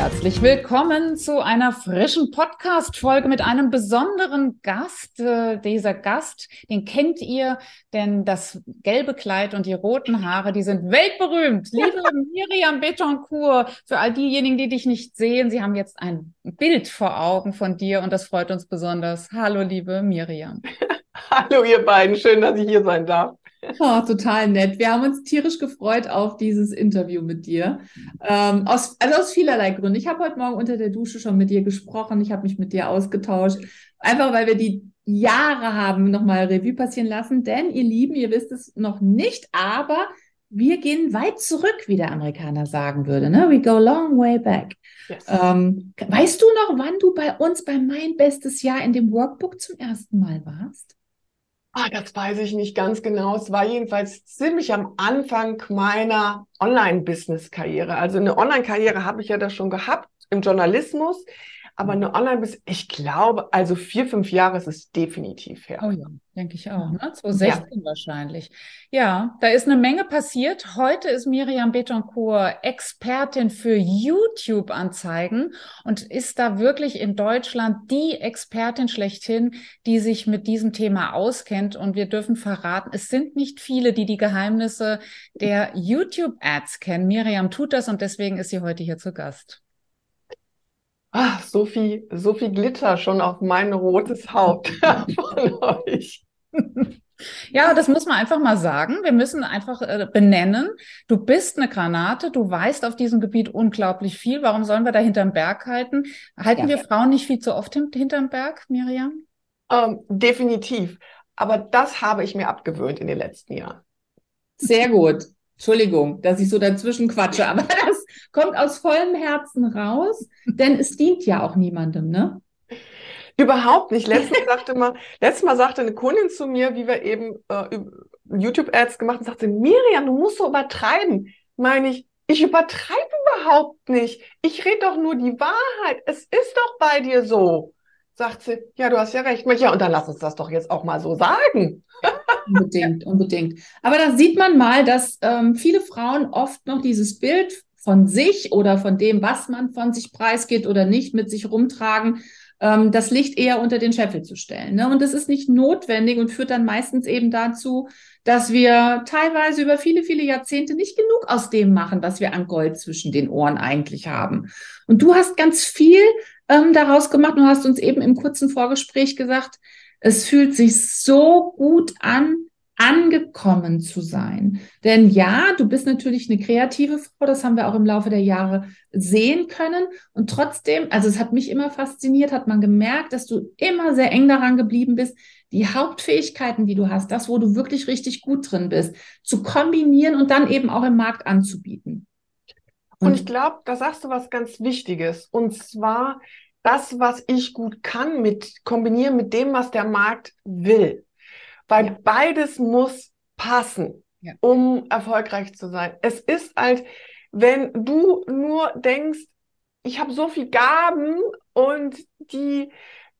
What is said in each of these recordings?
Herzlich willkommen zu einer frischen Podcast-Folge mit einem besonderen Gast. Äh, dieser Gast, den kennt ihr, denn das gelbe Kleid und die roten Haare, die sind weltberühmt. Liebe Miriam Betoncourt, für all diejenigen, die dich nicht sehen, sie haben jetzt ein Bild vor Augen von dir und das freut uns besonders. Hallo, liebe Miriam. Hallo, ihr beiden. Schön, dass ich hier sein darf. Oh, total nett. Wir haben uns tierisch gefreut auf dieses Interview mit dir. Ähm, aus, also aus vielerlei Gründen. Ich habe heute Morgen unter der Dusche schon mit dir gesprochen. Ich habe mich mit dir ausgetauscht. Einfach weil wir die Jahre haben nochmal Revue passieren lassen. Denn ihr Lieben, ihr wisst es noch nicht, aber wir gehen weit zurück, wie der Amerikaner sagen würde. Ne? We go long way back. Yes. Ähm, weißt du noch, wann du bei uns bei Mein Bestes Jahr in dem Workbook zum ersten Mal warst? Ah, das weiß ich nicht ganz genau. Es war jedenfalls ziemlich am Anfang meiner Online-Business-Karriere. Also eine Online-Karriere habe ich ja da schon gehabt im Journalismus. Aber eine Online-Business, ich glaube, also vier, fünf Jahre ist es definitiv her. Oh ja, denke ich auch. Ne? 2016 ja. wahrscheinlich. Ja, da ist eine Menge passiert. Heute ist Miriam Betoncourt Expertin für YouTube-Anzeigen und ist da wirklich in Deutschland die Expertin schlechthin, die sich mit diesem Thema auskennt. Und wir dürfen verraten, es sind nicht viele, die die Geheimnisse der YouTube-Ads kennen. Miriam tut das und deswegen ist sie heute hier zu Gast. Ach, so viel, so viel Glitter schon auf mein rotes Haupt von euch. Ja, das muss man einfach mal sagen. Wir müssen einfach äh, benennen. Du bist eine Granate, du weißt auf diesem Gebiet unglaublich viel. Warum sollen wir da hinterm Berg halten? Halten ja. wir Frauen nicht viel zu oft hinterm Berg, Miriam? Ähm, definitiv. Aber das habe ich mir abgewöhnt in den letzten Jahren. Sehr gut. Entschuldigung, dass ich so dazwischen quatsche, aber kommt aus vollem Herzen raus, denn es dient ja auch niemandem, ne? Überhaupt nicht. Letztes, sagte mal, letztes Mal sagte eine Kundin zu mir, wie wir eben äh, YouTube-Ads gemacht haben, sagte, Miriam, du musst so übertreiben. Meine ich, ich übertreibe überhaupt nicht. Ich rede doch nur die Wahrheit. Es ist doch bei dir so. Sagt sie, ja, du hast ja recht. Ja, und dann lass uns das doch jetzt auch mal so sagen. Unbedingt, unbedingt. Aber da sieht man mal, dass ähm, viele Frauen oft noch dieses Bild von sich oder von dem, was man von sich preisgeht oder nicht, mit sich rumtragen, ähm, das Licht eher unter den Scheffel zu stellen. Ne? Und das ist nicht notwendig und führt dann meistens eben dazu, dass wir teilweise über viele, viele Jahrzehnte nicht genug aus dem machen, was wir an Gold zwischen den Ohren eigentlich haben. Und du hast ganz viel ähm, daraus gemacht und hast uns eben im kurzen Vorgespräch gesagt, es fühlt sich so gut an, angekommen zu sein. Denn ja, du bist natürlich eine kreative Frau, das haben wir auch im Laufe der Jahre sehen können. Und trotzdem, also es hat mich immer fasziniert, hat man gemerkt, dass du immer sehr eng daran geblieben bist, die Hauptfähigkeiten, die du hast, das, wo du wirklich richtig gut drin bist, zu kombinieren und dann eben auch im Markt anzubieten. Und, und ich glaube, da sagst du was ganz Wichtiges. Und zwar, das, was ich gut kann, mit kombinieren mit dem, was der Markt will. Weil ja. beides muss passen, ja. um erfolgreich zu sein. Es ist halt, wenn du nur denkst, ich habe so viel Gaben und die,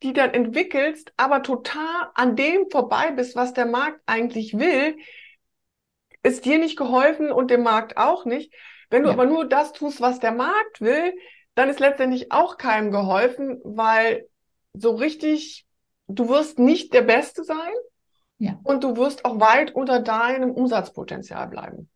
die dann entwickelst, aber total an dem vorbei bist, was der Markt eigentlich will, ist dir nicht geholfen und dem Markt auch nicht. Wenn du ja. aber nur das tust, was der Markt will, dann ist letztendlich auch keinem geholfen, weil so richtig, du wirst nicht der Beste sein ja. und du wirst auch weit unter deinem Umsatzpotenzial bleiben.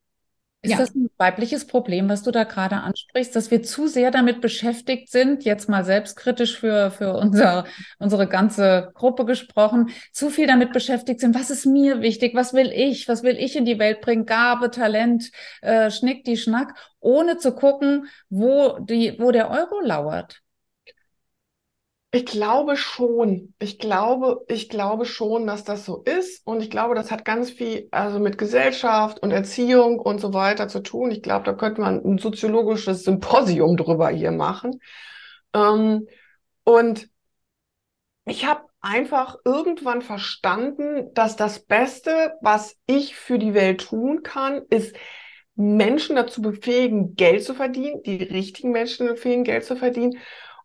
Ist ja. das ein weibliches Problem, was du da gerade ansprichst, dass wir zu sehr damit beschäftigt sind, jetzt mal selbstkritisch für, für unser, unsere ganze Gruppe gesprochen, zu viel damit beschäftigt sind, was ist mir wichtig, was will ich, was will ich in die Welt bringen, Gabe, Talent, äh, Schnick, die Schnack, ohne zu gucken, wo, die, wo der Euro lauert. Ich glaube schon. Ich glaube, ich glaube schon, dass das so ist. Und ich glaube, das hat ganz viel also mit Gesellschaft und Erziehung und so weiter zu tun. Ich glaube, da könnte man ein soziologisches Symposium drüber hier machen. Ähm, und ich habe einfach irgendwann verstanden, dass das Beste, was ich für die Welt tun kann, ist Menschen dazu befähigen, Geld zu verdienen, die richtigen Menschen befähigen, Geld zu verdienen.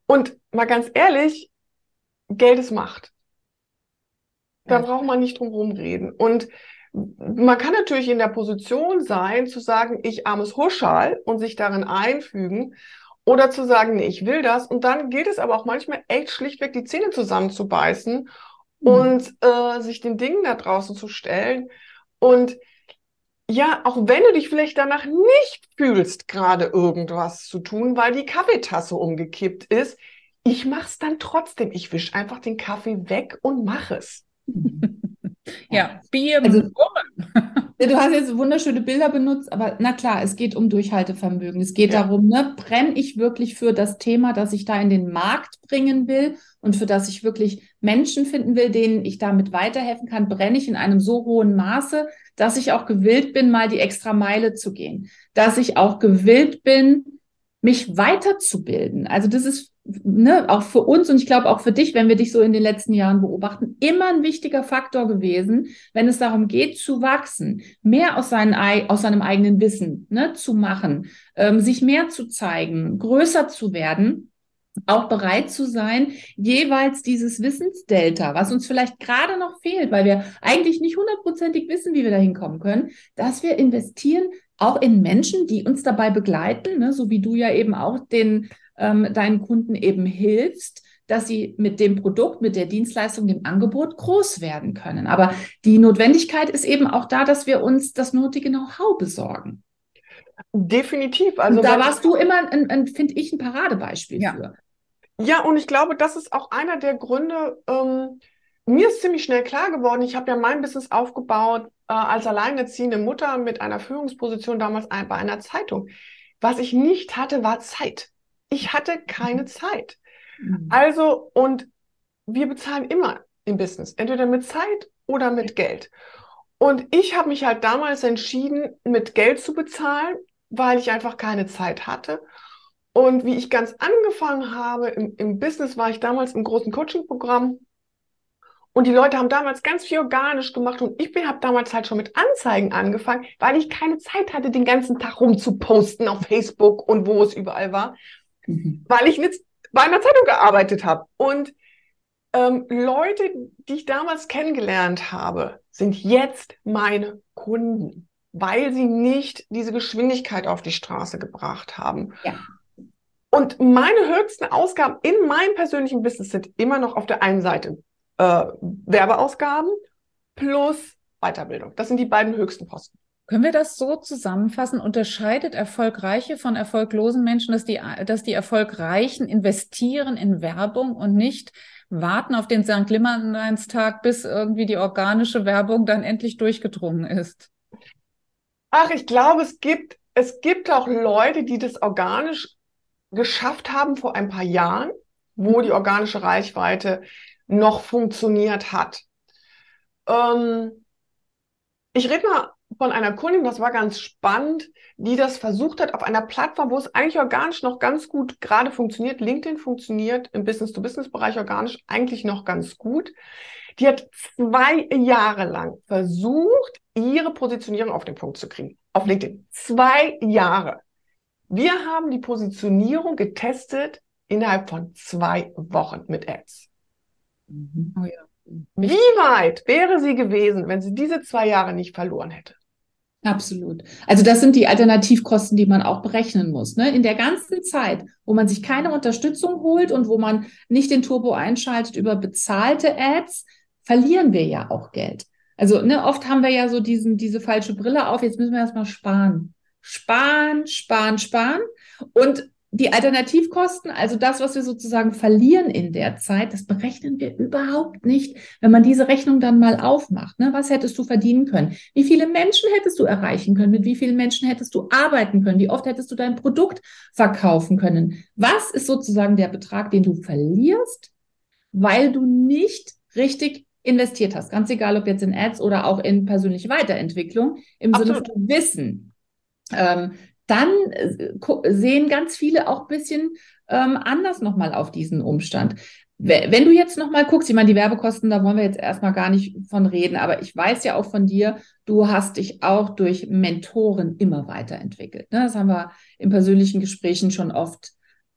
Und mal ganz ehrlich, Geld ist Macht. Da ja. braucht man nicht drum herum reden. Und man kann natürlich in der Position sein, zu sagen, ich armes Huschal und sich darin einfügen oder zu sagen, nee, ich will das. Und dann gilt es aber auch manchmal echt schlichtweg die Zähne zusammenzubeißen mhm. und äh, sich den Dingen da draußen zu stellen. Und ja, auch wenn du dich vielleicht danach nicht fühlst, gerade irgendwas zu tun, weil die Kaffeetasse umgekippt ist, ich mach's dann trotzdem. Ich wisch einfach den Kaffee weg und mach es. Ja, Bier. Also, du hast jetzt wunderschöne Bilder benutzt, aber na klar, es geht um Durchhaltevermögen. Es geht ja. darum, ne, brenne ich wirklich für das Thema, das ich da in den Markt bringen will und für das ich wirklich Menschen finden will, denen ich damit weiterhelfen kann, brenne ich in einem so hohen Maße, dass ich auch gewillt bin, mal die extra Meile zu gehen, dass ich auch gewillt bin, mich weiterzubilden. Also das ist ne, auch für uns und ich glaube auch für dich, wenn wir dich so in den letzten Jahren beobachten, immer ein wichtiger Faktor gewesen, wenn es darum geht zu wachsen, mehr aus, seinen, aus seinem eigenen Wissen ne, zu machen, ähm, sich mehr zu zeigen, größer zu werden auch bereit zu sein, jeweils dieses Wissensdelta, was uns vielleicht gerade noch fehlt, weil wir eigentlich nicht hundertprozentig wissen, wie wir da hinkommen können, dass wir investieren auch in Menschen, die uns dabei begleiten, ne, so wie du ja eben auch den ähm, deinen Kunden eben hilfst, dass sie mit dem Produkt, mit der Dienstleistung, dem Angebot groß werden können. Aber die Notwendigkeit ist eben auch da, dass wir uns das nötige Know-how besorgen. Definitiv. Also und da warst du immer, finde ich, ein Paradebeispiel ja. für. Ja, und ich glaube, das ist auch einer der Gründe. Ähm, mir ist ziemlich schnell klar geworden, ich habe ja mein Business aufgebaut äh, als alleinerziehende Mutter mit einer Führungsposition damals ein, bei einer Zeitung. Was ich nicht hatte, war Zeit. Ich hatte keine Zeit. Mhm. Also, und wir bezahlen immer im Business, entweder mit Zeit oder mit Geld. Und ich habe mich halt damals entschieden, mit Geld zu bezahlen, weil ich einfach keine Zeit hatte. Und wie ich ganz angefangen habe im, im Business, war ich damals im großen Coaching-Programm. Und die Leute haben damals ganz viel organisch gemacht und ich habe damals halt schon mit Anzeigen angefangen, weil ich keine Zeit hatte, den ganzen Tag rumzuposten auf Facebook und wo es überall war mhm. weil ich jetzt bei einer Zeitung gearbeitet habe. Und ähm, Leute, die ich damals kennengelernt habe, sind jetzt meine Kunden, weil sie nicht diese Geschwindigkeit auf die Straße gebracht haben. Ja. Und meine höchsten Ausgaben in meinem persönlichen Business sind immer noch auf der einen Seite äh, Werbeausgaben plus Weiterbildung. Das sind die beiden höchsten Posten. Können wir das so zusammenfassen? Unterscheidet erfolgreiche von erfolglosen Menschen, dass die, dass die Erfolgreichen investieren in Werbung und nicht warten auf den St. Limmerleinstag, bis irgendwie die organische Werbung dann endlich durchgedrungen ist? Ach, ich glaube, es gibt, es gibt auch Leute, die das organisch geschafft haben vor ein paar Jahren, wo die organische Reichweite noch funktioniert hat. Ähm, ich rede mal von einer Kundin, das war ganz spannend, die das versucht hat auf einer Plattform, wo es eigentlich organisch noch ganz gut gerade funktioniert. LinkedIn funktioniert im Business-to-Business-Bereich organisch eigentlich noch ganz gut. Die hat zwei Jahre lang versucht, ihre Positionierung auf den Punkt zu kriegen. Auf LinkedIn. Zwei Jahre. Wir haben die Positionierung getestet innerhalb von zwei Wochen mit Ads. Mhm. Oh ja. Wie weit wäre sie gewesen, wenn sie diese zwei Jahre nicht verloren hätte? Absolut. Also das sind die Alternativkosten, die man auch berechnen muss. Ne? In der ganzen Zeit, wo man sich keine Unterstützung holt und wo man nicht den Turbo einschaltet über bezahlte Ads, verlieren wir ja auch Geld. Also ne, oft haben wir ja so diesen, diese falsche Brille auf, jetzt müssen wir erstmal sparen. Sparen, sparen, sparen. Und die Alternativkosten, also das, was wir sozusagen verlieren in der Zeit, das berechnen wir überhaupt nicht, wenn man diese Rechnung dann mal aufmacht. Ne? Was hättest du verdienen können? Wie viele Menschen hättest du erreichen können? Mit wie vielen Menschen hättest du arbeiten können? Wie oft hättest du dein Produkt verkaufen können? Was ist sozusagen der Betrag, den du verlierst, weil du nicht richtig investiert hast? Ganz egal, ob jetzt in Ads oder auch in persönliche Weiterentwicklung im Absolut. Sinne von Wissen. Ähm, dann äh, sehen ganz viele auch ein bisschen ähm, anders nochmal auf diesen Umstand. wenn du jetzt nochmal guckst, ich meine, die Werbekosten, da wollen wir jetzt erstmal gar nicht von reden, aber ich weiß ja auch von dir, du hast dich auch durch Mentoren immer weiterentwickelt. Ne? Das haben wir in persönlichen Gesprächen schon oft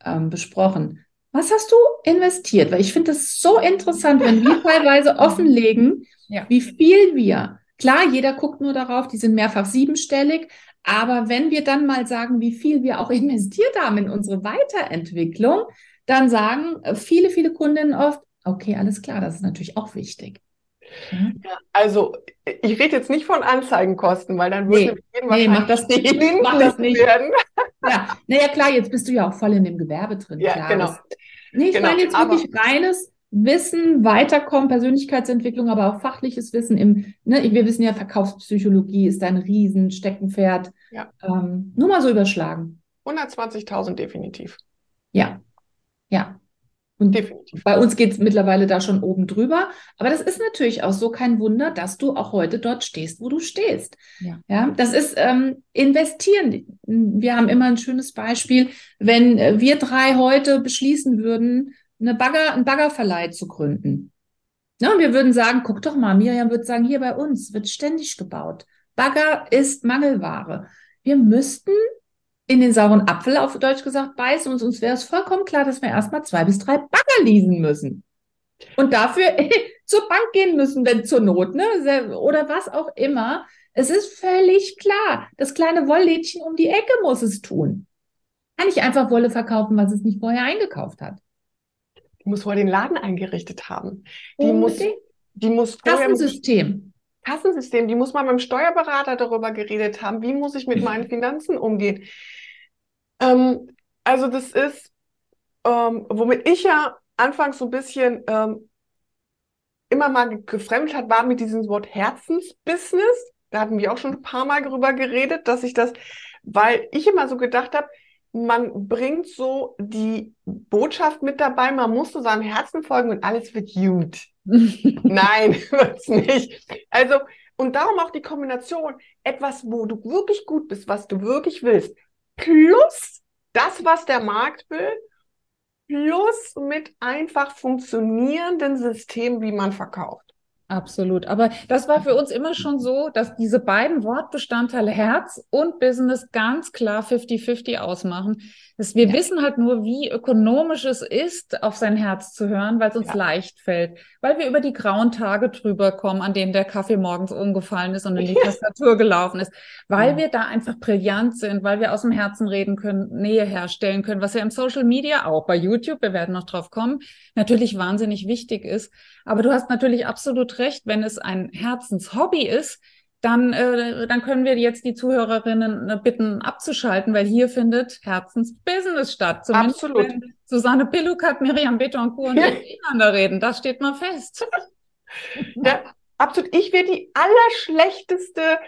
ähm, besprochen. Was hast du investiert? Weil ich finde das so interessant, wenn wir teilweise offenlegen, ja. wie viel wir, klar, jeder guckt nur darauf, die sind mehrfach siebenstellig, aber wenn wir dann mal sagen, wie viel wir auch investiert haben in unsere Weiterentwicklung, dann sagen äh, viele, viele Kundinnen oft, okay, alles klar, das ist natürlich auch wichtig. Ja, also ich rede jetzt nicht von Anzeigenkosten, weil dann würde nee, nee, mach das nicht, mach das nicht. werden. Ja, naja klar, jetzt bist du ja auch voll in dem Gewerbe drin. Ja, klar, genau. Nee, ich genau, meine jetzt wirklich reines Wissen, Weiterkommen, Persönlichkeitsentwicklung, aber auch fachliches Wissen im, ne, wir wissen ja, Verkaufspsychologie ist ein Riesensteckenpferd. Ja. Ähm, nur mal so überschlagen. 120.000 definitiv. Ja, ja. Und Definitiv. bei uns geht es mittlerweile da schon oben drüber. Aber das ist natürlich auch so kein Wunder, dass du auch heute dort stehst, wo du stehst. Ja, ja das ist ähm, investieren. Wir haben immer ein schönes Beispiel. Wenn wir drei heute beschließen würden, eine Bagger, einen Baggerverleih zu gründen. Ja, wir würden sagen, guck doch mal, Miriam würde sagen, hier bei uns wird ständig gebaut. Bagger ist Mangelware. Wir müssten in den sauren Apfel, auf Deutsch gesagt, beißen und uns wäre es vollkommen klar, dass wir erstmal zwei bis drei Bagger leasen müssen. Und dafür zur Bank gehen müssen, wenn zur Not, ne? Oder was auch immer. Es ist völlig klar. Das kleine Wolllädchen um die Ecke muss es tun. Kann ich einfach Wolle verkaufen, was es nicht vorher eingekauft hat. Die muss vorher den Laden eingerichtet haben. Die Unbedingt. muss, die muss Kassensystem. Kassensystem, die muss mal mit dem Steuerberater darüber geredet haben, wie muss ich mit meinen Finanzen umgehen. Ähm, also das ist, ähm, womit ich ja anfangs so ein bisschen ähm, immer mal gefremdet hat, war mit diesem Wort Herzensbusiness. Da hatten wir auch schon ein paar Mal darüber geredet, dass ich das, weil ich immer so gedacht habe, man bringt so die Botschaft mit dabei, man muss so seinem Herzen folgen und alles wird gut. Nein, wird's nicht. Also, und darum auch die Kombination, etwas, wo du wirklich gut bist, was du wirklich willst, plus das, was der Markt will, plus mit einfach funktionierenden Systemen, wie man verkauft. Absolut. Aber das war für uns immer schon so, dass diese beiden Wortbestandteile Herz und Business ganz klar 50-50 ausmachen. Dass wir ja. wissen halt nur, wie ökonomisch es ist, auf sein Herz zu hören, weil es uns ja. leicht fällt. Weil wir über die grauen Tage drüber kommen, an denen der Kaffee morgens umgefallen ist und in die Tastatur gelaufen ist. Weil ja. wir da einfach brillant sind, weil wir aus dem Herzen reden können, Nähe herstellen können, was ja im Social Media auch bei YouTube, wir werden noch drauf kommen, natürlich wahnsinnig wichtig ist. Aber du hast natürlich absolut recht, wenn es ein Herzenshobby ist, dann, äh, dann können wir jetzt die Zuhörerinnen äh, bitten, abzuschalten, weil hier findet Herzensbusiness statt. Zumindest Absolut. wenn Susanne Pillukat, Miriam Betoncourt und ja. miteinander reden. Das steht mal fest. Ja, absolut. Ich wäre die allerschlechteste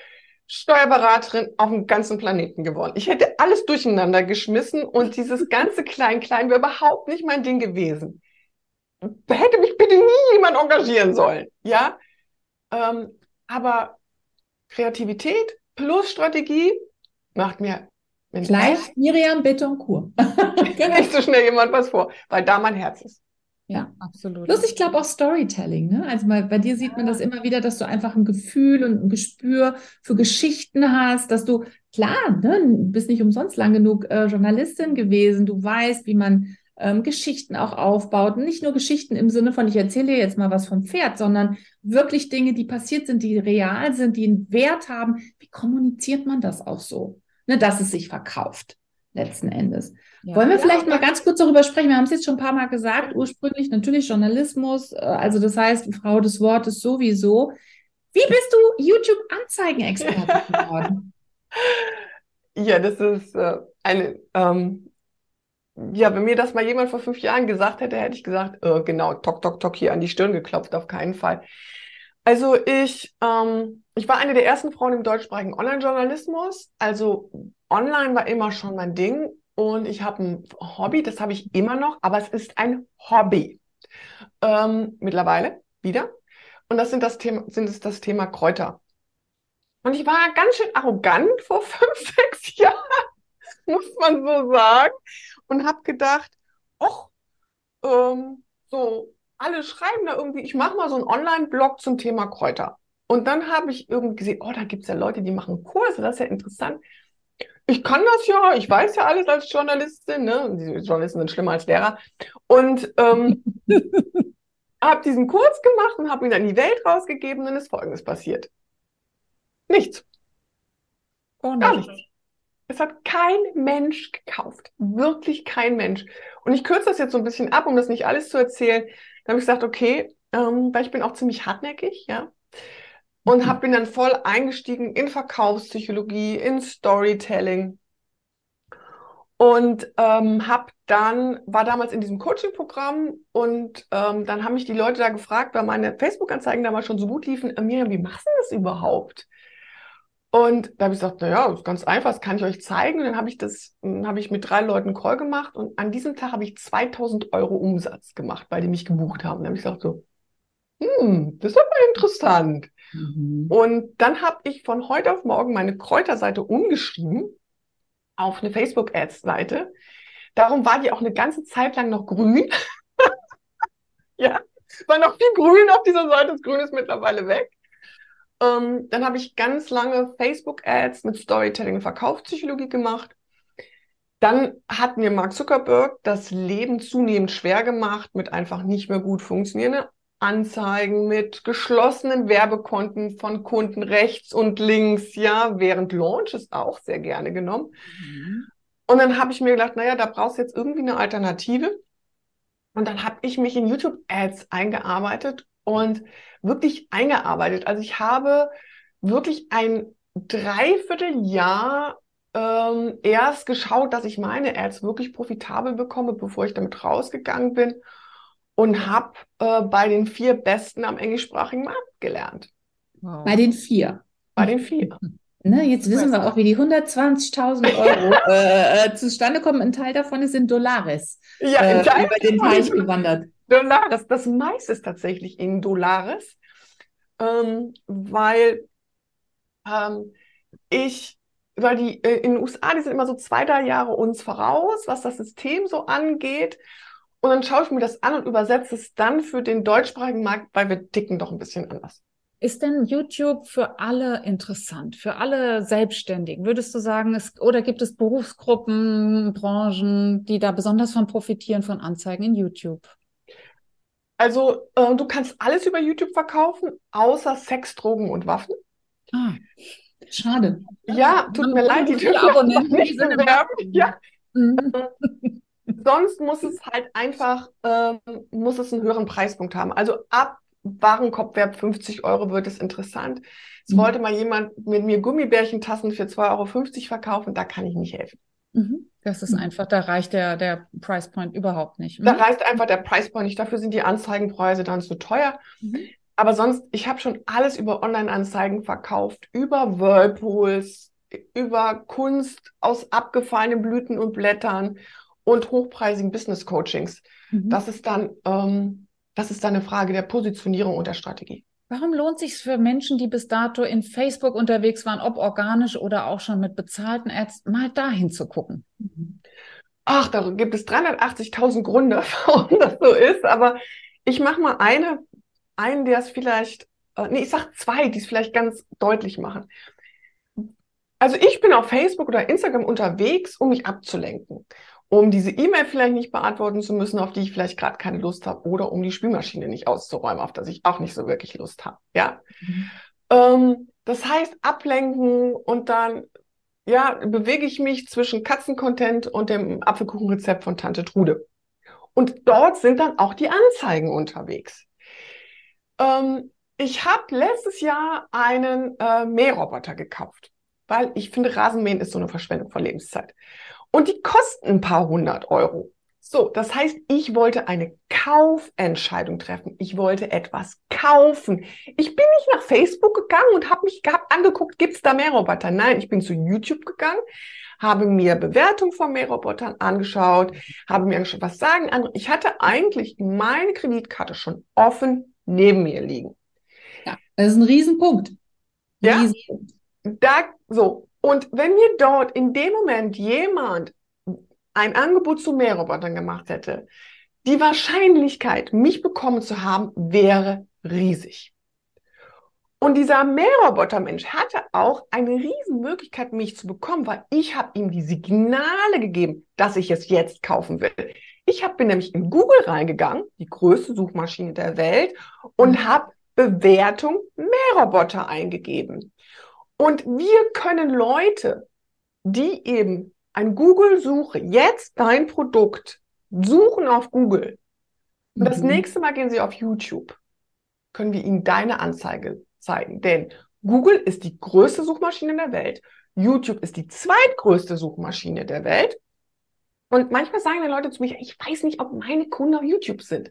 Steuerberaterin auf dem ganzen Planeten geworden. Ich hätte alles durcheinander geschmissen und dieses ganze Klein-Klein wäre überhaupt nicht mein Ding gewesen. Da hätte mich bitte nie jemand engagieren sollen. Ja, ähm, aber Kreativität plus Strategie macht mir gleich Miriam Betoncourt. nicht so schnell jemand was vor, weil da mein Herz ist. Ja, absolut. Plus, ich glaube auch Storytelling. Ne? Also bei, bei dir sieht man das immer wieder, dass du einfach ein Gefühl und ein Gespür für Geschichten hast, dass du, klar, ne, bist nicht umsonst lang genug äh, Journalistin gewesen. Du weißt, wie man ähm, Geschichten auch aufbaut. Nicht nur Geschichten im Sinne von, ich erzähle dir jetzt mal was vom Pferd, sondern wirklich Dinge, die passiert sind, die real sind, die einen Wert haben. Wie kommuniziert man das auch so? Ne, dass es sich verkauft, letzten Endes. Ja, Wollen wir vielleicht mal ganz kurz darüber sprechen? Wir haben es jetzt schon ein paar Mal gesagt, ursprünglich natürlich Journalismus, äh, also das heißt, Frau des Wortes sowieso. Wie bist du YouTube-Anzeigenexperte geworden? Ja, das ist äh, eine ähm, ja, wenn mir das mal jemand vor fünf Jahren gesagt hätte, hätte ich gesagt, äh, genau, tok, tok, tok, hier an die Stirn geklopft, auf keinen Fall. Also ich, ähm, ich war eine der ersten Frauen im deutschsprachigen Online-Journalismus. Also online war immer schon mein Ding und ich habe ein Hobby, das habe ich immer noch, aber es ist ein Hobby. Ähm, mittlerweile wieder. Und das sind das Thema, sind es das Thema Kräuter. Und ich war ganz schön arrogant vor fünf, sechs Jahren, muss man so sagen und habe gedacht, ach, ähm, so, alle schreiben da irgendwie, ich mache mal so einen Online-Blog zum Thema Kräuter. Und dann habe ich irgendwie gesehen, oh, da gibt es ja Leute, die machen Kurse, das ist ja interessant. Ich kann das ja, ich weiß ja alles als Journalistin, ne? Die Journalisten sind schlimmer als Lehrer. Und ähm, habe diesen Kurs gemacht und habe ihn dann in die Welt rausgegeben und dann ist Folgendes passiert. Nichts. Oh, Gar nichts. Es hat kein Mensch gekauft. Wirklich kein Mensch. Und ich kürze das jetzt so ein bisschen ab, um das nicht alles zu erzählen. Da habe ich gesagt, okay, ähm, weil ich bin auch ziemlich hartnäckig, ja. Und mhm. hab, bin dann voll eingestiegen in Verkaufspsychologie, in Storytelling. Und ähm, hab dann, war damals in diesem Coaching-Programm und ähm, dann haben mich die Leute da gefragt, weil meine Facebook-Anzeigen damals schon so gut liefen, Miriam, wie machst du das überhaupt? Und da habe ich gesagt, naja, ist ganz einfach, das kann ich euch zeigen. Und dann habe ich das, habe ich mit drei Leuten Call gemacht und an diesem Tag habe ich 2000 Euro Umsatz gemacht, weil die mich gebucht haben. Da habe ich gesagt so, hm, das ist aber interessant. Mhm. Und dann habe ich von heute auf morgen meine Kräuterseite umgeschrieben auf eine Facebook-Ads-Seite. Darum war die auch eine ganze Zeit lang noch grün. ja, war noch viel grün auf dieser Seite. Das Grün ist mittlerweile weg. Ähm, dann habe ich ganz lange Facebook-Ads mit Storytelling und Verkaufspsychologie gemacht. Dann hat mir Mark Zuckerberg das Leben zunehmend schwer gemacht mit einfach nicht mehr gut funktionierenden Anzeigen, mit geschlossenen Werbekonten von Kunden rechts und links, ja, während Launches auch sehr gerne genommen. Mhm. Und dann habe ich mir gedacht, naja, da brauchst du jetzt irgendwie eine Alternative. Und dann habe ich mich in YouTube-Ads eingearbeitet und wirklich eingearbeitet. Also ich habe wirklich ein Dreivierteljahr ähm, erst geschaut, dass ich meine Ads wirklich profitabel bekomme, bevor ich damit rausgegangen bin und habe äh, bei den vier Besten am englischsprachigen Markt gelernt. Wow. Bei den vier. Bei den vier. Ne, jetzt wissen wir auch, wie die 120.000 Euro äh, äh, zustande kommen. Ein Teil davon ist in Dollaris ja, äh, über den Teich gewandert. Dollaris, das meiste ist tatsächlich in Dollaris, ähm, weil ähm, ich, weil die äh, in den USA, die sind immer so zwei, drei Jahre uns voraus, was das System so angeht. Und dann schaue ich mir das an und übersetze es dann für den deutschsprachigen Markt, weil wir ticken doch ein bisschen anders. Ist denn YouTube für alle interessant, für alle Selbstständigen? Würdest du sagen, es, oder gibt es Berufsgruppen, Branchen, die da besonders von profitieren von Anzeigen in YouTube? Also äh, du kannst alles über YouTube verkaufen, außer Sex, Drogen und Waffen. Ah, schade. Ja, tut mir leid, die dürfen Abonnenten nicht bewerben. Ja. Mhm. Sonst muss es halt einfach, äh, muss es einen höheren Preispunkt haben. Also ab Warenkorbwert 50 Euro wird es interessant. Es mhm. wollte mal jemand mit mir Gummibärchentassen für 2,50 Euro verkaufen, da kann ich nicht helfen. Mhm. Das ist einfach, da reicht der, der Price Point überhaupt nicht. Da reicht einfach der Price Point nicht. Dafür sind die Anzeigenpreise dann zu teuer. Mhm. Aber sonst, ich habe schon alles über Online-Anzeigen verkauft, über Whirlpools, über Kunst aus abgefallenen Blüten und Blättern und hochpreisigen Business Coachings. Mhm. Das ist dann, ähm, das ist dann eine Frage der Positionierung und der Strategie. Warum lohnt sich für Menschen, die bis dato in Facebook unterwegs waren, ob organisch oder auch schon mit bezahlten Ads, mal dahin zu gucken? Ach, da gibt es 380.000 Gründe, warum das so ist. Aber ich mache mal eine, einen, der es vielleicht, äh, nee, ich sag zwei, die es vielleicht ganz deutlich machen. Also ich bin auf Facebook oder Instagram unterwegs, um mich abzulenken um diese E-Mail vielleicht nicht beantworten zu müssen, auf die ich vielleicht gerade keine Lust habe, oder um die Spülmaschine nicht auszuräumen, auf das ich auch nicht so wirklich Lust habe. Ja. Mhm. Ähm, das heißt, ablenken und dann ja, bewege ich mich zwischen Katzencontent und dem Apfelkuchenrezept von Tante Trude. Und dort sind dann auch die Anzeigen unterwegs. Ähm, ich habe letztes Jahr einen äh, Mähroboter gekauft, weil ich finde, Rasenmähen ist so eine Verschwendung von Lebenszeit. Und die kosten ein paar hundert Euro. So, das heißt, ich wollte eine Kaufentscheidung treffen. Ich wollte etwas kaufen. Ich bin nicht nach Facebook gegangen und habe mich gehabt, angeguckt, gibt's da mehr Roboter? Nein, ich bin zu YouTube gegangen, habe mir Bewertung von Mährobotern angeschaut, habe mir angeschaut, was sagen andere. Ich hatte eigentlich meine Kreditkarte schon offen neben mir liegen. Ja, das ist ein Riesenpunkt. Ja, Riesenpunkt. da, so. Und wenn mir dort in dem Moment jemand ein Angebot zu Mährobotern gemacht hätte, Die Wahrscheinlichkeit, mich bekommen zu haben, wäre riesig. Und dieser Mährobotermensch hatte auch eine riesen Möglichkeit, mich zu bekommen, weil ich habe ihm die Signale gegeben, dass ich es jetzt kaufen will. Ich hab, bin nämlich in Google reingegangen, die größte Suchmaschine der Welt, und mhm. habe Bewertung Mähroboter eingegeben. Und wir können Leute, die eben ein Google-Suche, jetzt dein Produkt, suchen auf Google. Und mhm. das nächste Mal gehen sie auf YouTube. Können wir ihnen deine Anzeige zeigen. Denn Google ist die größte Suchmaschine der Welt. YouTube ist die zweitgrößte Suchmaschine der Welt. Und manchmal sagen die Leute zu mir, ich weiß nicht, ob meine Kunden auf YouTube sind.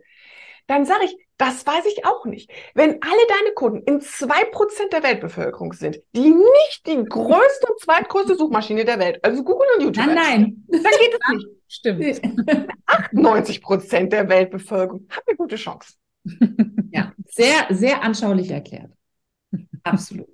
Dann sage ich, das weiß ich auch nicht. Wenn alle deine Kunden in zwei Prozent der Weltbevölkerung sind, die nicht die größte und zweitgrößte Suchmaschine der Welt, also Google und YouTube, nein, nein. dann geht es nicht. Stimmt. 98 Prozent der Weltbevölkerung haben eine gute Chance. Ja, sehr, sehr anschaulich erklärt. Absolut.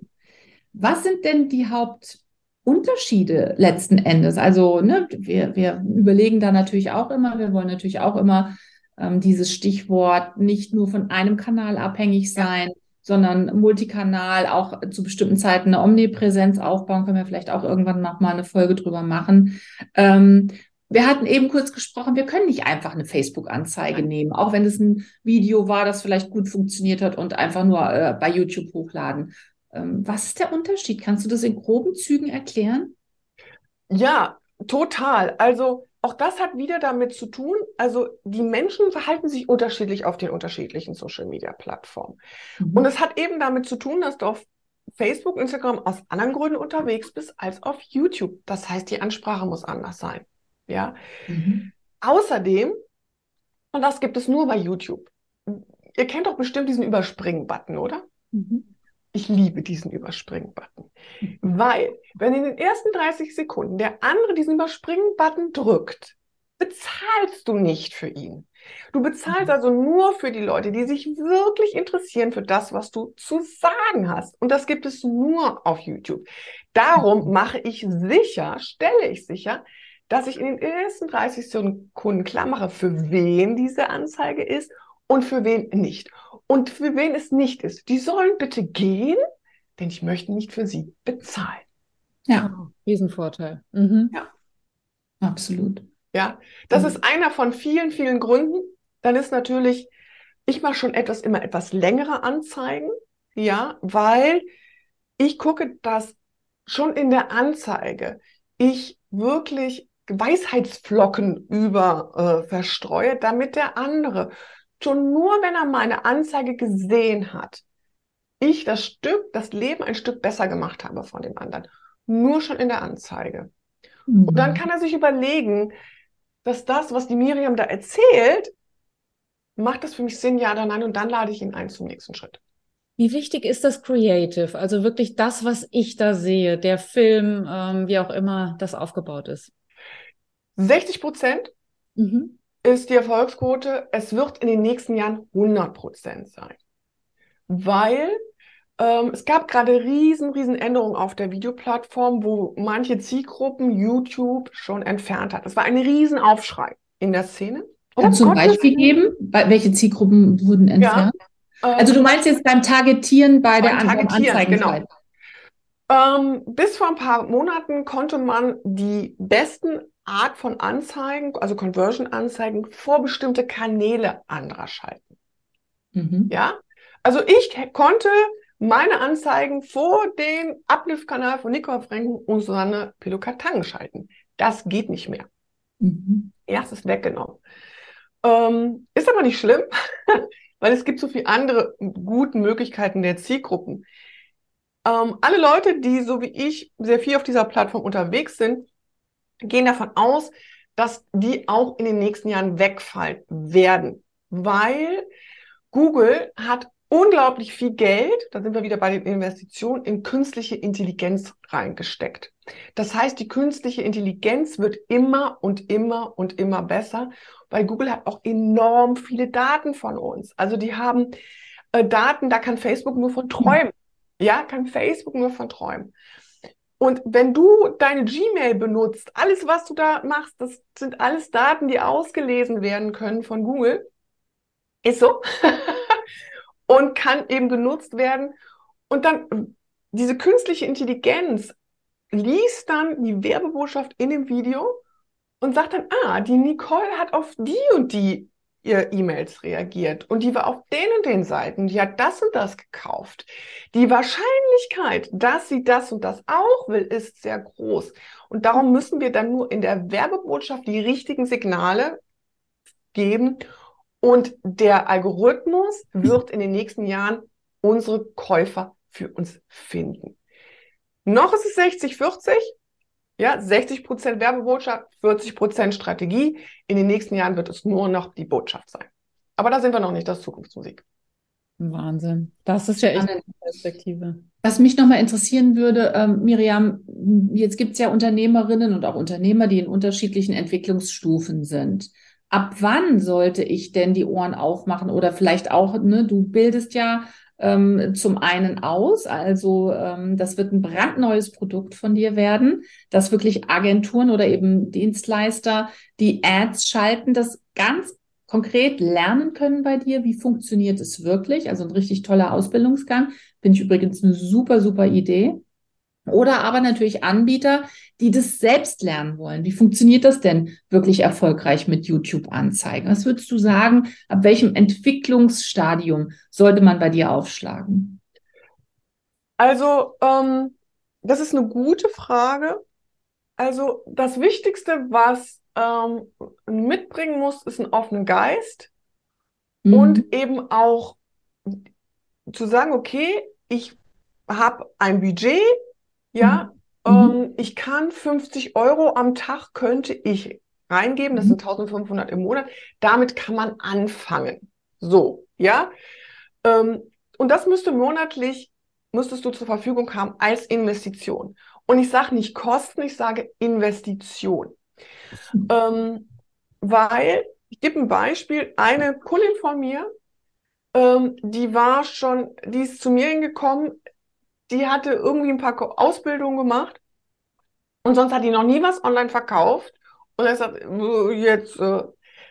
Was sind denn die Hauptunterschiede letzten Endes? Also, ne, wir, wir überlegen da natürlich auch immer, wir wollen natürlich auch immer ähm, dieses Stichwort nicht nur von einem Kanal abhängig sein, ja. sondern multikanal auch zu bestimmten Zeiten eine Omnipräsenz aufbauen. Können wir vielleicht auch irgendwann noch mal eine Folge drüber machen. Ähm, wir hatten eben kurz gesprochen, wir können nicht einfach eine Facebook-Anzeige nehmen, auch wenn es ein Video war, das vielleicht gut funktioniert hat und einfach nur äh, bei YouTube hochladen. Ähm, was ist der Unterschied? Kannst du das in groben Zügen erklären? Ja, total. Also auch das hat wieder damit zu tun, also die Menschen verhalten sich unterschiedlich auf den unterschiedlichen Social-Media-Plattformen. Mhm. Und es hat eben damit zu tun, dass du auf Facebook, Instagram aus anderen Gründen unterwegs bist als auf YouTube. Das heißt, die Ansprache muss anders sein. Ja. Mhm. Außerdem, und das gibt es nur bei YouTube. Ihr kennt doch bestimmt diesen Überspringen-Button, oder? Mhm. Ich liebe diesen Überspringen-Button. Weil, wenn in den ersten 30 Sekunden der andere diesen Überspringen-Button drückt, bezahlst du nicht für ihn. Du bezahlst mhm. also nur für die Leute, die sich wirklich interessieren für das, was du zu sagen hast. Und das gibt es nur auf YouTube. Darum mhm. mache ich sicher, stelle ich sicher, dass ich in den ersten 30 Sekunden klar mache, für wen diese Anzeige ist und für wen nicht. Und für wen es nicht ist, die sollen bitte gehen, denn ich möchte nicht für sie bezahlen. Ja, oh, Riesenvorteil. Mhm. Ja. Absolut. Ja, das mhm. ist einer von vielen, vielen Gründen. Dann ist natürlich, ich mache schon etwas, immer etwas längere Anzeigen, ja, weil ich gucke, dass schon in der Anzeige ich wirklich Weisheitsflocken über äh, verstreue, damit der andere schon nur, wenn er meine Anzeige gesehen hat, ich das Stück, das Leben ein Stück besser gemacht habe von dem anderen. Nur schon in der Anzeige. Mhm. Und dann kann er sich überlegen, dass das, was die Miriam da erzählt, macht das für mich Sinn, ja oder nein, und dann lade ich ihn ein zum nächsten Schritt. Wie wichtig ist das Creative? Also wirklich das, was ich da sehe, der Film, ähm, wie auch immer das aufgebaut ist. 60 Prozent mhm. Ist die Erfolgsquote. Es wird in den nächsten Jahren 100 Prozent sein. Weil ähm, es gab gerade riesen, riesen Änderungen auf der Videoplattform, wo manche Zielgruppen YouTube schon entfernt hat. Es war ein riesen Aufschrei in der Szene. Oh, Kannst du ein Beispiel geben? Welche Zielgruppen wurden entfernt? Ja, also du meinst jetzt beim Targetieren bei der Anzeigen. Genau. Ähm, bis vor ein paar Monaten konnte man die besten Art von Anzeigen, also Conversion-Anzeigen, vor bestimmte Kanäle anderer schalten. Mhm. Ja, also ich konnte meine Anzeigen vor den Uplift-Kanal von Nicole Franken und Susanne Pilokatang schalten. Das geht nicht mehr. Mhm. Erstes weggenommen. Ähm, ist aber nicht schlimm, weil es gibt so viele andere gute Möglichkeiten der Zielgruppen. Ähm, alle Leute, die so wie ich sehr viel auf dieser Plattform unterwegs sind, gehen davon aus, dass die auch in den nächsten Jahren wegfallen werden, weil Google hat unglaublich viel Geld, da sind wir wieder bei den Investitionen, in künstliche Intelligenz reingesteckt. Das heißt, die künstliche Intelligenz wird immer und immer und immer besser, weil Google hat auch enorm viele Daten von uns. Also die haben äh, Daten, da kann Facebook nur von träumen. Ja, kann Facebook nur von träumen. Und wenn du deine Gmail benutzt, alles, was du da machst, das sind alles Daten, die ausgelesen werden können von Google. Ist so. und kann eben genutzt werden. Und dann diese künstliche Intelligenz liest dann die Werbebotschaft in dem Video und sagt dann, ah, die Nicole hat auf die und die ihr E-Mails reagiert und die war auf den und den Seiten, die hat das und das gekauft. Die Wahrscheinlichkeit, dass sie das und das auch will, ist sehr groß. Und darum müssen wir dann nur in der Werbebotschaft die richtigen Signale geben und der Algorithmus wird in den nächsten Jahren unsere Käufer für uns finden. Noch ist es 60-40. Ja, 60 Prozent Werbebotschaft, 40 Prozent Strategie. In den nächsten Jahren wird es nur noch die Botschaft sein. Aber da sind wir noch nicht, das ist Zukunftsmusik. Wahnsinn. Das ist ja echt eine Perspektive. Was mich nochmal interessieren würde, ähm, Miriam, jetzt gibt es ja Unternehmerinnen und auch Unternehmer, die in unterschiedlichen Entwicklungsstufen sind. Ab wann sollte ich denn die Ohren aufmachen? Oder vielleicht auch, ne, du bildest ja ähm, zum einen aus. Also ähm, das wird ein brandneues Produkt von dir werden, dass wirklich Agenturen oder eben Dienstleister, die Ads schalten, das ganz konkret lernen können bei dir. Wie funktioniert es wirklich? Also ein richtig toller Ausbildungsgang. Finde ich übrigens eine super, super Idee. Oder aber natürlich Anbieter, die das selbst lernen wollen. Wie funktioniert das denn wirklich erfolgreich mit YouTube-Anzeigen? Was würdest du sagen, ab welchem Entwicklungsstadium sollte man bei dir aufschlagen? Also, ähm, das ist eine gute Frage. Also, das Wichtigste, was ähm, mitbringen muss, ist ein offener Geist mhm. und eben auch zu sagen, okay, ich habe ein Budget, ja, mhm. ähm, ich kann 50 Euro am Tag könnte ich reingeben, das sind 1500 im Monat. Damit kann man anfangen. So, ja. Ähm, und das müsste monatlich, müsstest du zur Verfügung haben als Investition. Und ich sage nicht Kosten, ich sage Investition. Ähm, weil, ich gebe ein Beispiel, eine Kundin von mir, ähm, die war schon, die ist zu mir hingekommen, die hatte irgendwie ein paar Ausbildungen gemacht und sonst hat die noch nie was online verkauft. Und er sagt, jetzt, äh,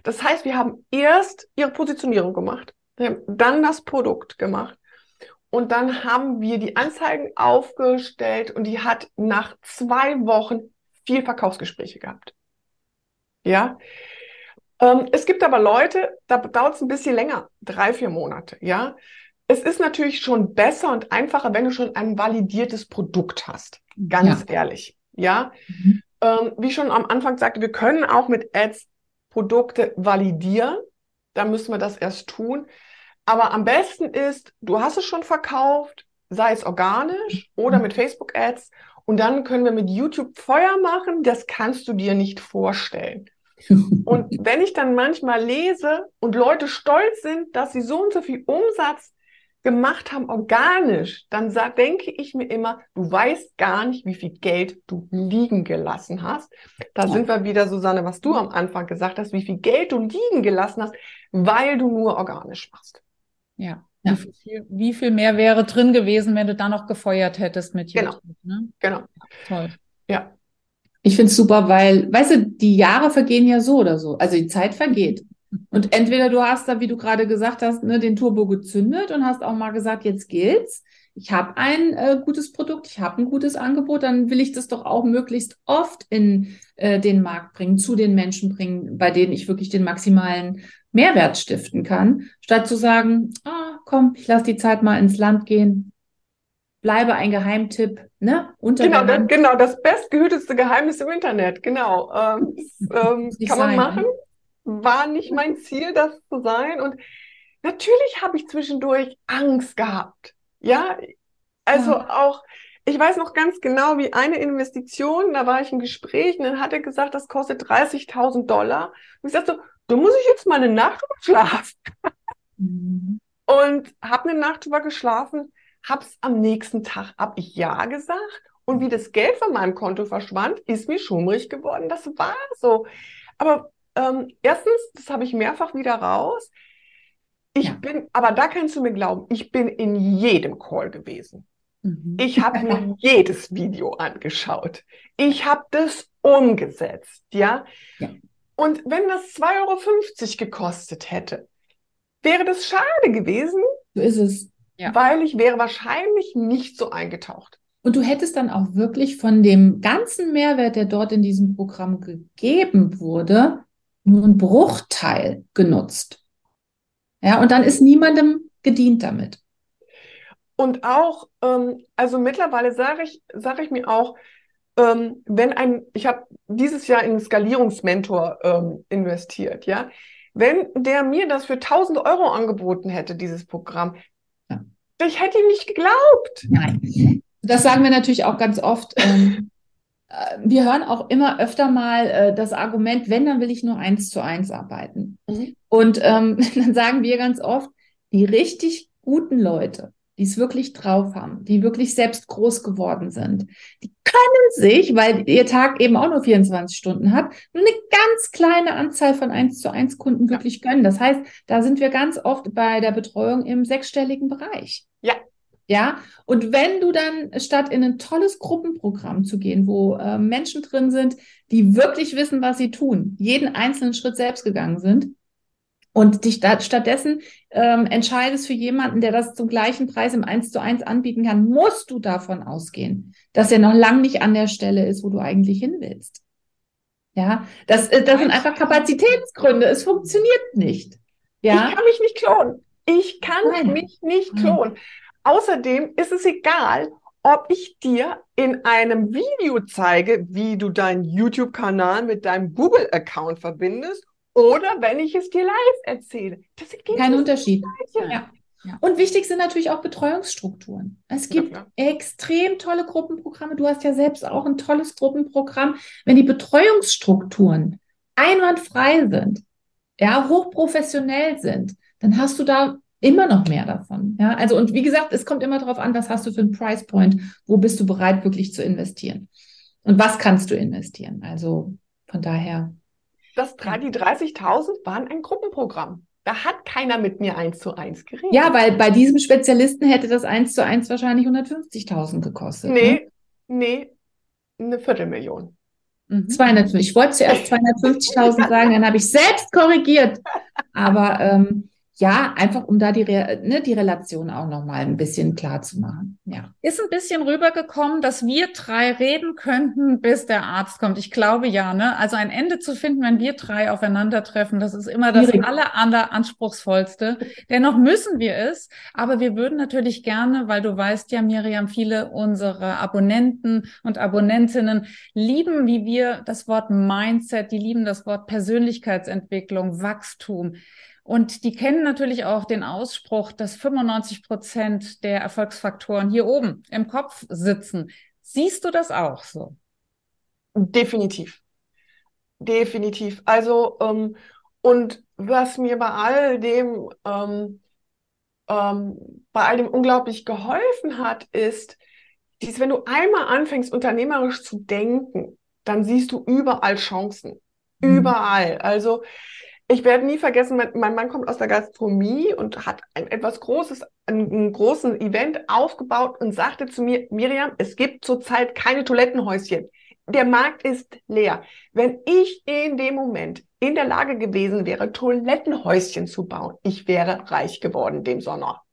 das heißt, wir haben erst ihre Positionierung gemacht, dann das Produkt gemacht und dann haben wir die Anzeigen aufgestellt und die hat nach zwei Wochen vier Verkaufsgespräche gehabt. Ja. Ähm, es gibt aber Leute, da dauert es ein bisschen länger, drei, vier Monate, ja. Es ist natürlich schon besser und einfacher, wenn du schon ein validiertes Produkt hast. Ganz ja. ehrlich. Ja. Mhm. Ähm, wie schon am Anfang sagte, wir können auch mit Ads Produkte validieren. Da müssen wir das erst tun. Aber am besten ist, du hast es schon verkauft, sei es organisch oder mhm. mit Facebook Ads. Und dann können wir mit YouTube Feuer machen. Das kannst du dir nicht vorstellen. und wenn ich dann manchmal lese und Leute stolz sind, dass sie so und so viel Umsatz gemacht haben, organisch, dann denke ich mir immer, du weißt gar nicht, wie viel Geld du liegen gelassen hast. Da ja. sind wir wieder, Susanne, was du am Anfang gesagt hast, wie viel Geld du liegen gelassen hast, weil du nur organisch machst. Ja. Ja. Wie, viel, wie, viel, mehr wäre drin gewesen, wenn du da noch gefeuert hättest mit genau. YouTube? Genau. Ne? Genau. toll. Ja. Ich finde es super, weil, weißt du, die Jahre vergehen ja so oder so. Also die Zeit vergeht. Und entweder du hast da, wie du gerade gesagt hast, ne, den Turbo gezündet und hast auch mal gesagt, jetzt gilt's. Ich habe ein äh, gutes Produkt, ich habe ein gutes Angebot, dann will ich das doch auch möglichst oft in äh, den Markt bringen, zu den Menschen bringen, bei denen ich wirklich den maximalen Mehrwert stiften kann, statt zu sagen, ah, komm, ich lasse die Zeit mal ins Land gehen, bleibe ein Geheimtipp, ne? Unter genau, das, genau, das bestgehütetste Geheimnis im Internet, genau. Ähm, ähm, kann man sein, machen. Ne? war nicht mein Ziel, das zu sein. Und natürlich habe ich zwischendurch Angst gehabt. Ja, also ja. auch, ich weiß noch ganz genau, wie eine Investition, da war ich im Gespräch und dann hat er gesagt, das kostet 30.000 Dollar. Und ich sagte so, du muss ich jetzt mal eine Nacht schlafen. Mhm. Und habe eine Nacht drüber geschlafen, hab's am nächsten Tag, hab ich Ja gesagt. Und wie das Geld von meinem Konto verschwand, ist mir schummrig geworden. Das war so. Aber ähm, erstens, das habe ich mehrfach wieder raus. Ich ja. bin, aber da kannst du mir glauben, ich bin in jedem Call gewesen. Mhm. Ich habe mir jedes Video angeschaut. Ich habe das umgesetzt, ja? ja. Und wenn das 2,50 Euro gekostet hätte, wäre das schade gewesen. So ist es. Ja. Weil ich wäre wahrscheinlich nicht so eingetaucht. Und du hättest dann auch wirklich von dem ganzen Mehrwert, der dort in diesem Programm gegeben wurde, nur einen Bruchteil genutzt. Ja, und dann ist niemandem gedient damit. Und auch, ähm, also mittlerweile sage ich, sage ich mir auch, ähm, wenn ein, ich habe dieses Jahr in einen Skalierungsmentor ähm, investiert, ja, wenn der mir das für 1000 Euro angeboten hätte, dieses Programm, ja. ich hätte ihm nicht geglaubt. Nein, das sagen wir natürlich auch ganz oft. Ähm, äh, wir hören auch immer öfter mal äh, das Argument, wenn, dann will ich nur eins zu eins arbeiten. Mhm. Und ähm, dann sagen wir ganz oft, die richtig guten Leute, die es wirklich drauf haben, die wirklich selbst groß geworden sind, die können sich, weil ihr Tag eben auch nur 24 Stunden hat, nur eine ganz kleine Anzahl von 1 zu 1 Kunden wirklich gönnen. Das heißt, da sind wir ganz oft bei der Betreuung im sechsstelligen Bereich. Ja. Ja, und wenn du dann statt in ein tolles Gruppenprogramm zu gehen, wo äh, Menschen drin sind, die wirklich wissen, was sie tun, jeden einzelnen Schritt selbst gegangen sind, und dich da, stattdessen ähm, entscheidest für jemanden, der das zum gleichen Preis im 1 zu 1 anbieten kann, musst du davon ausgehen, dass er noch lang nicht an der Stelle ist, wo du eigentlich hin willst. Ja, das, äh, das sind einfach Kapazitätsgründe. Es funktioniert nicht. Ja? Ich kann mich nicht klonen. Ich kann Nein. mich nicht klonen. Außerdem ist es egal, ob ich dir in einem Video zeige, wie du deinen YouTube-Kanal mit deinem Google-Account verbindest oder wenn ich es dir live erzähle. Das ist Kein Unterschied. Ja. Ja. Und wichtig sind natürlich auch Betreuungsstrukturen. Es gibt ja, extrem tolle Gruppenprogramme. Du hast ja selbst auch ein tolles Gruppenprogramm. Wenn die Betreuungsstrukturen einwandfrei sind, ja, hochprofessionell sind, dann hast du da immer noch mehr davon. Ja, also und wie gesagt, es kommt immer darauf an, was hast du für einen Price Point, wo bist du bereit wirklich zu investieren und was kannst du investieren. Also von daher das, die 30.000 waren ein Gruppenprogramm. Da hat keiner mit mir eins zu eins geredet. Ja, weil bei diesem Spezialisten hätte das eins zu eins wahrscheinlich 150.000 gekostet. Nee, ne? nee, eine Viertelmillion. Mhm. 200, ich wollte zuerst 250.000 sagen, dann habe ich selbst korrigiert. Aber ähm, ja, einfach um da die, Re ne, die Relation auch nochmal ein bisschen klar zu machen. Ja. Ist ein bisschen rübergekommen, dass wir drei reden könnten, bis der Arzt kommt. Ich glaube ja, ne? Also ein Ende zu finden, wenn wir drei aufeinandertreffen, das ist immer das Schwierig. aller, aller anspruchsvollste. Dennoch müssen wir es, aber wir würden natürlich gerne, weil du weißt ja, Miriam, viele unserer Abonnenten und Abonnentinnen lieben, wie wir das Wort Mindset, die lieben das Wort Persönlichkeitsentwicklung, Wachstum. Und die kennen natürlich auch den Ausspruch, dass 95 Prozent der Erfolgsfaktoren hier oben im Kopf sitzen. Siehst du das auch so? Definitiv. Definitiv. Also, ähm, und was mir bei all dem, ähm, ähm, bei all dem unglaublich geholfen hat, ist, dies, wenn du einmal anfängst, unternehmerisch zu denken, dann siehst du überall Chancen. Mhm. Überall. Also, ich werde nie vergessen, mein, mein, Mann kommt aus der Gastronomie und hat ein etwas großes, einen, einen großen Event aufgebaut und sagte zu mir, Miriam, es gibt zurzeit keine Toilettenhäuschen. Der Markt ist leer. Wenn ich in dem Moment in der Lage gewesen wäre, Toilettenhäuschen zu bauen, ich wäre reich geworden dem Sommer.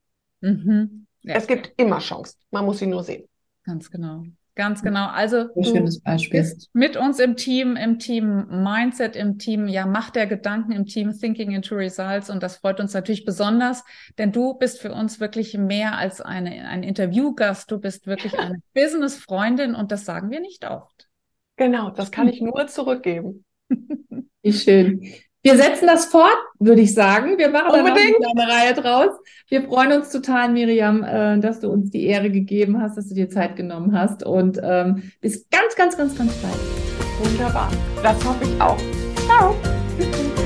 Mhm. Ja. Es gibt immer Chancen. Man muss sie nur sehen. Ganz genau. Ganz genau. Also Ein schönes Beispiel. bist mit uns im Team, im Team Mindset, im Team, ja, Macht der Gedanken, im Team Thinking into Results. Und das freut uns natürlich besonders, denn du bist für uns wirklich mehr als eine, ein Interviewgast. Du bist wirklich eine Business-Freundin und das sagen wir nicht oft. Genau, das kann ich nur zurückgeben. Wie schön. Wir setzen das fort, würde ich sagen. Wir machen Unbedingt. da noch eine Reihe draus. Wir freuen uns total, Miriam, äh, dass du uns die Ehre gegeben hast, dass du dir Zeit genommen hast und ähm, bis ganz, ganz, ganz, ganz bald. Wunderbar. Das hoffe ich auch. Ciao.